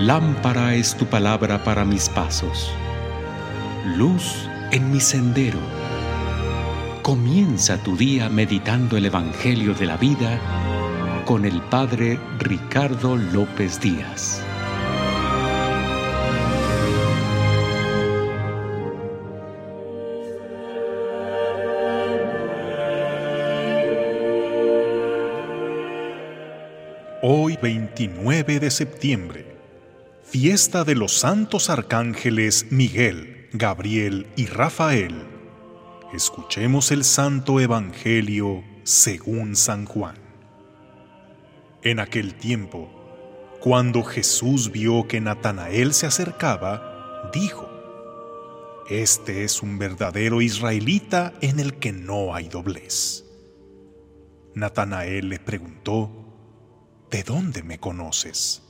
Lámpara es tu palabra para mis pasos, luz en mi sendero. Comienza tu día meditando el Evangelio de la vida con el Padre Ricardo López Díaz. Hoy 29 de septiembre, fiesta de los santos arcángeles Miguel, Gabriel y Rafael. Escuchemos el Santo Evangelio según San Juan. En aquel tiempo, cuando Jesús vio que Natanael se acercaba, dijo, Este es un verdadero israelita en el que no hay doblez. Natanael le preguntó, ¿De dónde me conoces?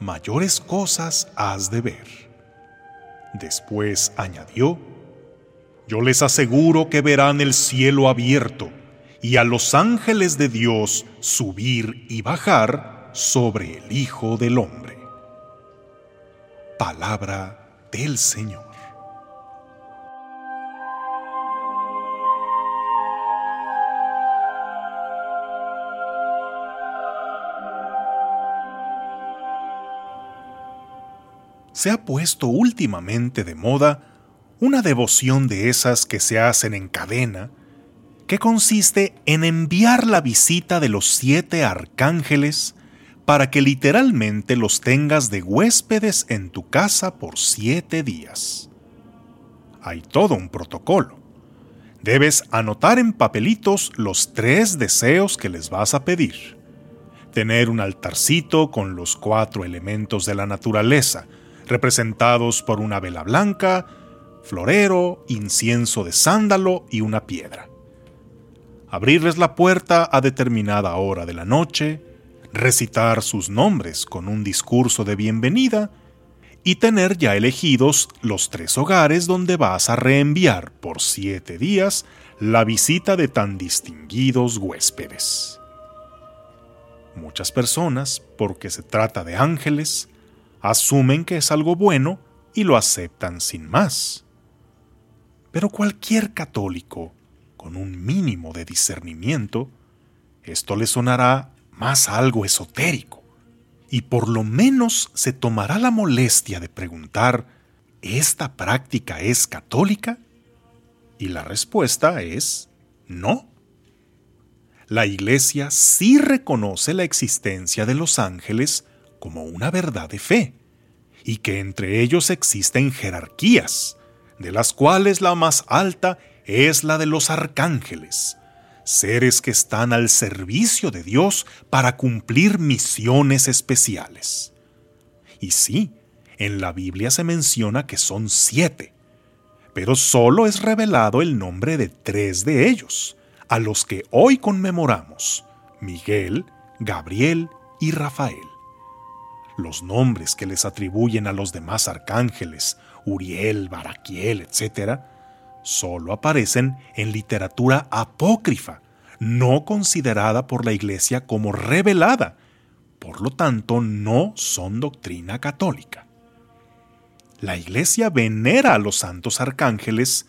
Mayores cosas has de ver. Después añadió, Yo les aseguro que verán el cielo abierto y a los ángeles de Dios subir y bajar sobre el Hijo del Hombre. Palabra del Señor. Se ha puesto últimamente de moda una devoción de esas que se hacen en cadena, que consiste en enviar la visita de los siete arcángeles para que literalmente los tengas de huéspedes en tu casa por siete días. Hay todo un protocolo. Debes anotar en papelitos los tres deseos que les vas a pedir. Tener un altarcito con los cuatro elementos de la naturaleza, representados por una vela blanca, florero, incienso de sándalo y una piedra. Abrirles la puerta a determinada hora de la noche, recitar sus nombres con un discurso de bienvenida y tener ya elegidos los tres hogares donde vas a reenviar por siete días la visita de tan distinguidos huéspedes. Muchas personas, porque se trata de ángeles, asumen que es algo bueno y lo aceptan sin más. Pero cualquier católico, con un mínimo de discernimiento, esto le sonará más algo esotérico, y por lo menos se tomará la molestia de preguntar, ¿esta práctica es católica? Y la respuesta es no. La Iglesia sí reconoce la existencia de los ángeles como una verdad de fe, y que entre ellos existen jerarquías, de las cuales la más alta es la de los arcángeles, seres que están al servicio de Dios para cumplir misiones especiales. Y sí, en la Biblia se menciona que son siete, pero solo es revelado el nombre de tres de ellos, a los que hoy conmemoramos, Miguel, Gabriel y Rafael los nombres que les atribuyen a los demás arcángeles, Uriel, Baraquiel, etc., solo aparecen en literatura apócrifa, no considerada por la Iglesia como revelada, por lo tanto no son doctrina católica. La Iglesia venera a los santos arcángeles,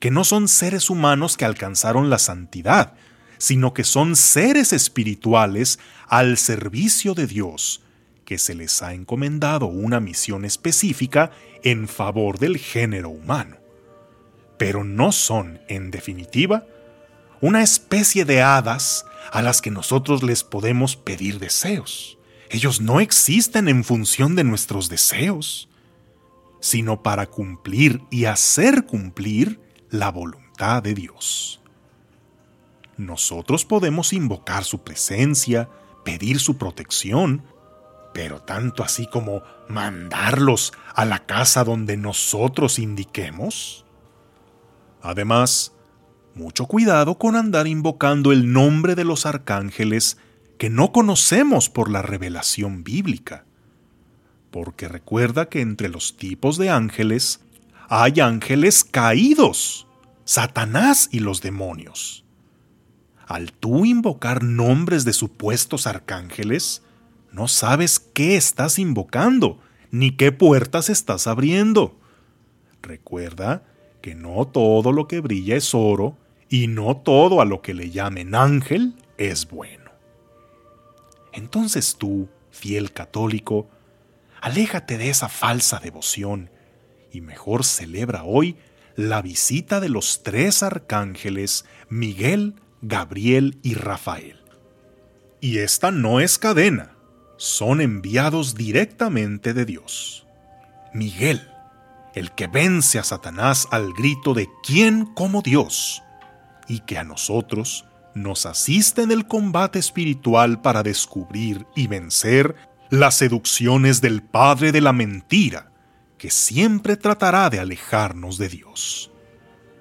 que no son seres humanos que alcanzaron la santidad, sino que son seres espirituales al servicio de Dios, que se les ha encomendado una misión específica en favor del género humano. Pero no son, en definitiva, una especie de hadas a las que nosotros les podemos pedir deseos. Ellos no existen en función de nuestros deseos, sino para cumplir y hacer cumplir la voluntad de Dios. Nosotros podemos invocar su presencia, pedir su protección, pero tanto así como mandarlos a la casa donde nosotros indiquemos. Además, mucho cuidado con andar invocando el nombre de los arcángeles que no conocemos por la revelación bíblica. Porque recuerda que entre los tipos de ángeles hay ángeles caídos, Satanás y los demonios. Al tú invocar nombres de supuestos arcángeles, no sabes qué estás invocando, ni qué puertas estás abriendo. Recuerda que no todo lo que brilla es oro, y no todo a lo que le llamen ángel es bueno. Entonces tú, fiel católico, aléjate de esa falsa devoción y mejor celebra hoy la visita de los tres arcángeles Miguel, Gabriel y Rafael. Y esta no es cadena, son enviados directamente de Dios. Miguel, el que vence a Satanás al grito de ¿quién como Dios? y que a nosotros nos asiste en el combate espiritual para descubrir y vencer las seducciones del Padre de la Mentira, que siempre tratará de alejarnos de Dios.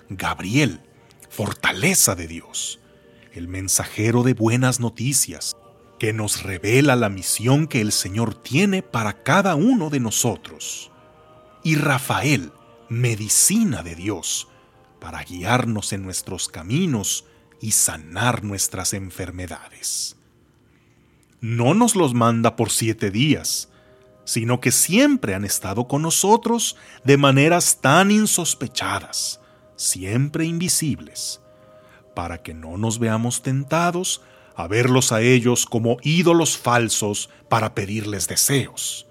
Gabriel, fortaleza de Dios, el mensajero de buenas noticias, que nos revela la misión que el Señor tiene para cada uno de nosotros. Y Rafael, medicina de Dios, para guiarnos en nuestros caminos y sanar nuestras enfermedades. No nos los manda por siete días, sino que siempre han estado con nosotros de maneras tan insospechadas, siempre invisibles, para que no nos veamos tentados a verlos a ellos como ídolos falsos para pedirles deseos,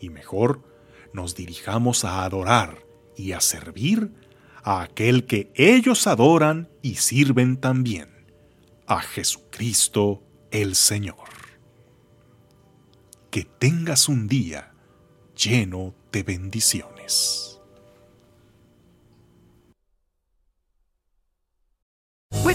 y mejor nos dirijamos a adorar y a servir a aquel que ellos adoran y sirven también, a Jesucristo el Señor. Que tengas un día lleno de bendiciones.